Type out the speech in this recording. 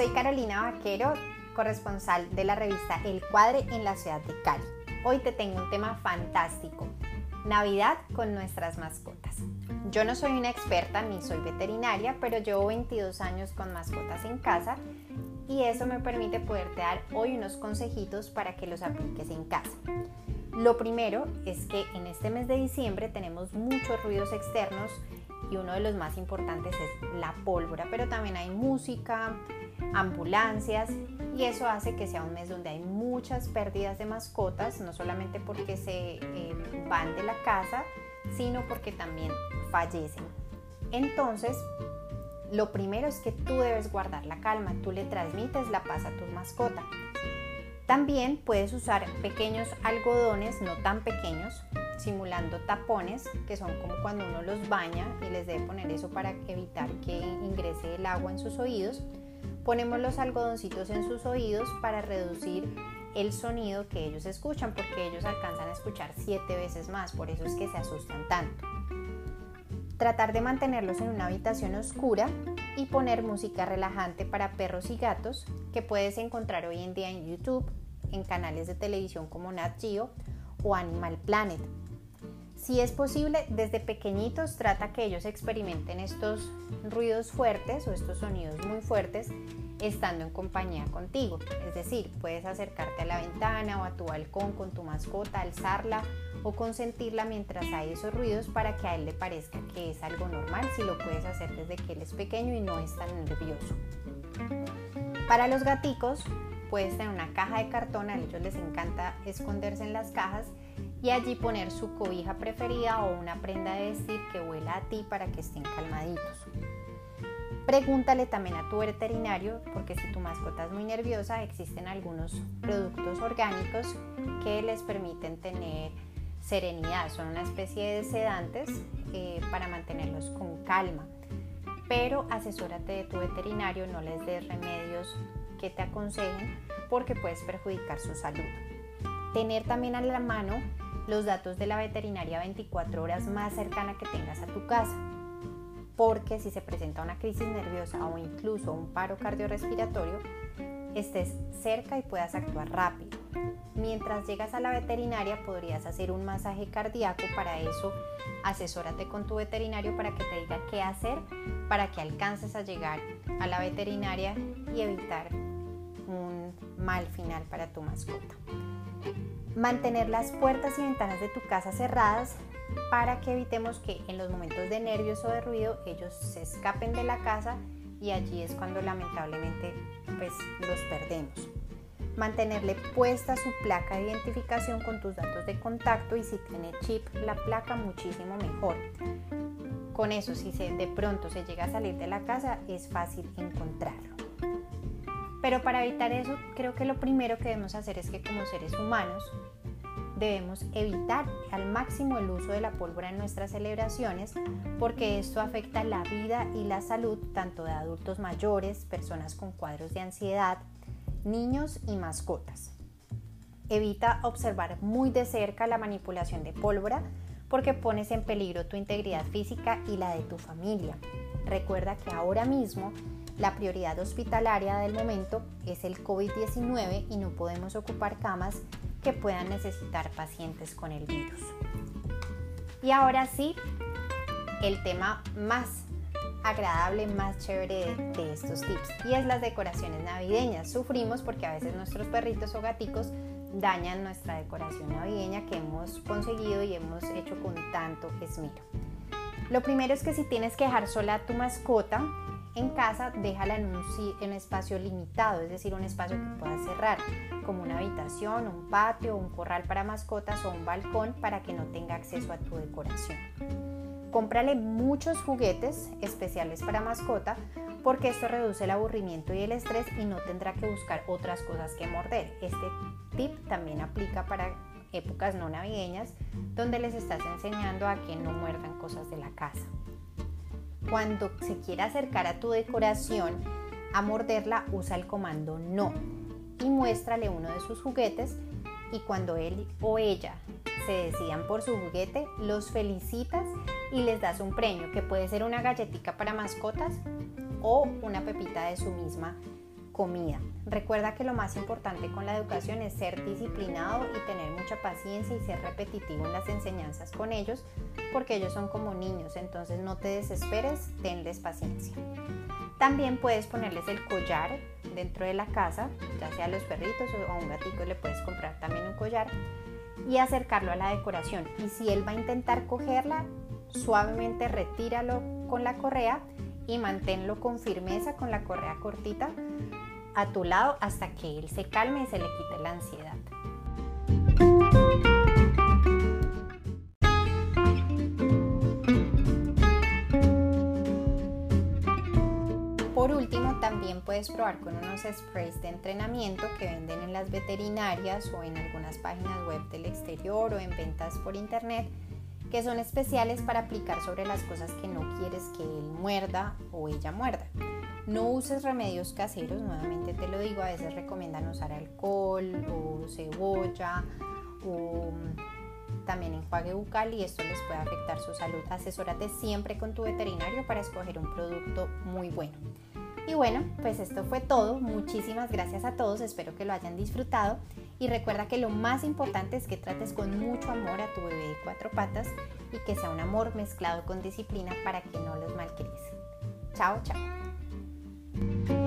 Soy Carolina Vaquero, corresponsal de la revista El Cuadre en la ciudad de Cali. Hoy te tengo un tema fantástico, Navidad con nuestras mascotas. Yo no soy una experta ni soy veterinaria, pero llevo 22 años con mascotas en casa y eso me permite poderte dar hoy unos consejitos para que los apliques en casa. Lo primero es que en este mes de diciembre tenemos muchos ruidos externos y uno de los más importantes es la pólvora, pero también hay música, ambulancias y eso hace que sea un mes donde hay muchas pérdidas de mascotas, no solamente porque se eh, van de la casa, sino porque también fallecen. Entonces, lo primero es que tú debes guardar la calma, tú le transmites la paz a tu mascota. También puedes usar pequeños algodones, no tan pequeños, simulando tapones, que son como cuando uno los baña y les debe poner eso para evitar que ingrese el agua en sus oídos. Ponemos los algodoncitos en sus oídos para reducir el sonido que ellos escuchan, porque ellos alcanzan a escuchar siete veces más, por eso es que se asustan tanto. Tratar de mantenerlos en una habitación oscura y poner música relajante para perros y gatos que puedes encontrar hoy en día en YouTube, en canales de televisión como Nat Geo o Animal Planet. Si es posible, desde pequeñitos trata que ellos experimenten estos ruidos fuertes o estos sonidos muy fuertes estando en compañía contigo. Es decir, puedes acercarte a la ventana o a tu balcón con tu mascota, alzarla o consentirla mientras hay esos ruidos para que a él le parezca que es algo normal si lo puedes hacer desde que él es pequeño y no es tan nervioso. Para los gaticos, puedes tener una caja de cartón, a ellos les encanta esconderse en las cajas y allí poner su cobija preferida o una prenda de vestir que huela a ti para que estén calmaditos. Pregúntale también a tu veterinario porque si tu mascota es muy nerviosa existen algunos productos orgánicos que les permiten tener serenidad, son una especie de sedantes eh, para mantenerlos con calma. Pero asesórate de tu veterinario, no les des remedios que te aconsejen porque puedes perjudicar su salud. Tener también a la mano los datos de la veterinaria 24 horas más cercana que tengas a tu casa. Porque si se presenta una crisis nerviosa o incluso un paro cardiorrespiratorio, estés cerca y puedas actuar rápido. Mientras llegas a la veterinaria podrías hacer un masaje cardíaco, para eso asesórate con tu veterinario para que te diga qué hacer para que alcances a llegar a la veterinaria y evitar un mal final para tu mascota. Mantener las puertas y ventanas de tu casa cerradas para que evitemos que en los momentos de nervios o de ruido ellos se escapen de la casa y allí es cuando lamentablemente pues los perdemos. Mantenerle puesta su placa de identificación con tus datos de contacto y si tiene chip la placa muchísimo mejor. Con eso si se, de pronto se llega a salir de la casa es fácil encontrarlo. Pero para evitar eso, creo que lo primero que debemos hacer es que como seres humanos debemos evitar al máximo el uso de la pólvora en nuestras celebraciones porque esto afecta la vida y la salud tanto de adultos mayores, personas con cuadros de ansiedad, niños y mascotas. Evita observar muy de cerca la manipulación de pólvora porque pones en peligro tu integridad física y la de tu familia. Recuerda que ahora mismo la prioridad hospitalaria del momento es el COVID-19 y no podemos ocupar camas que puedan necesitar pacientes con el virus. Y ahora sí, el tema más agradable, más chévere de, estos tips y es las decoraciones navideñas. Sufrimos porque a veces nuestros perritos o gaticos dañan nuestra decoración navideña que hemos conseguido y hemos hecho con tanto esmero. Lo primero es que si tienes que dejar sola a tu mascota, en casa, déjala en un, espacio limitado, es decir, un espacio que puedas cerrar, como una habitación, un patio, un corral para mascotas o un balcón para que no tenga acceso a tu decoración. Cómprale muchos juguetes especiales para mascota porque esto reduce el aburrimiento y el estrés y no tendrá que buscar otras cosas que morder. Este tip también aplica para épocas no navideñas donde les estás enseñando a que no muerdan cosas de la casa. Cuando se quiera acercar a tu decoración a morderla, usa el comando no y muéstrale uno de sus juguetes y cuando él o ella se decidan por su juguete, los felicitas y les das un premio que puede ser una galletita para mascotas o una pepita de su misma Recuerda que lo más importante con la educación es ser disciplinado y tener mucha paciencia y ser repetitivo en las enseñanzas con ellos, porque ellos son como niños, entonces no te desesperes, tenles paciencia. También puedes ponerles el collar dentro de la casa, ya sea a los perritos o a un gatito le puedes comprar también un collar y acercarlo a la decoración. Y si él va a intentar cogerla, suavemente retíralo con la correa y manténlo con firmeza con la correa cortita a tu lado hasta que él se calme y se le quite la ansiedad. Por último, también puedes probar con unos sprays de entrenamiento que venden en las veterinarias o en algunas páginas web del exterior o en ventas por internet que son especiales para aplicar sobre las cosas que no quieres que él muerda o ella muerda. No uses remedios caseros, nuevamente te lo digo, a veces recomiendan usar alcohol o cebolla o mm, también enjuague bucal y esto les puede afectar su salud. Asesórate siempre con tu veterinario para escoger un producto muy bueno. Y bueno, pues esto fue todo. Muchísimas gracias a todos, espero que lo hayan disfrutado y recuerda que lo más importante es que trates con mucho amor a tu bebé de cuatro patas y que sea un amor mezclado con disciplina para que no los malcries. Chao, chao. Bye.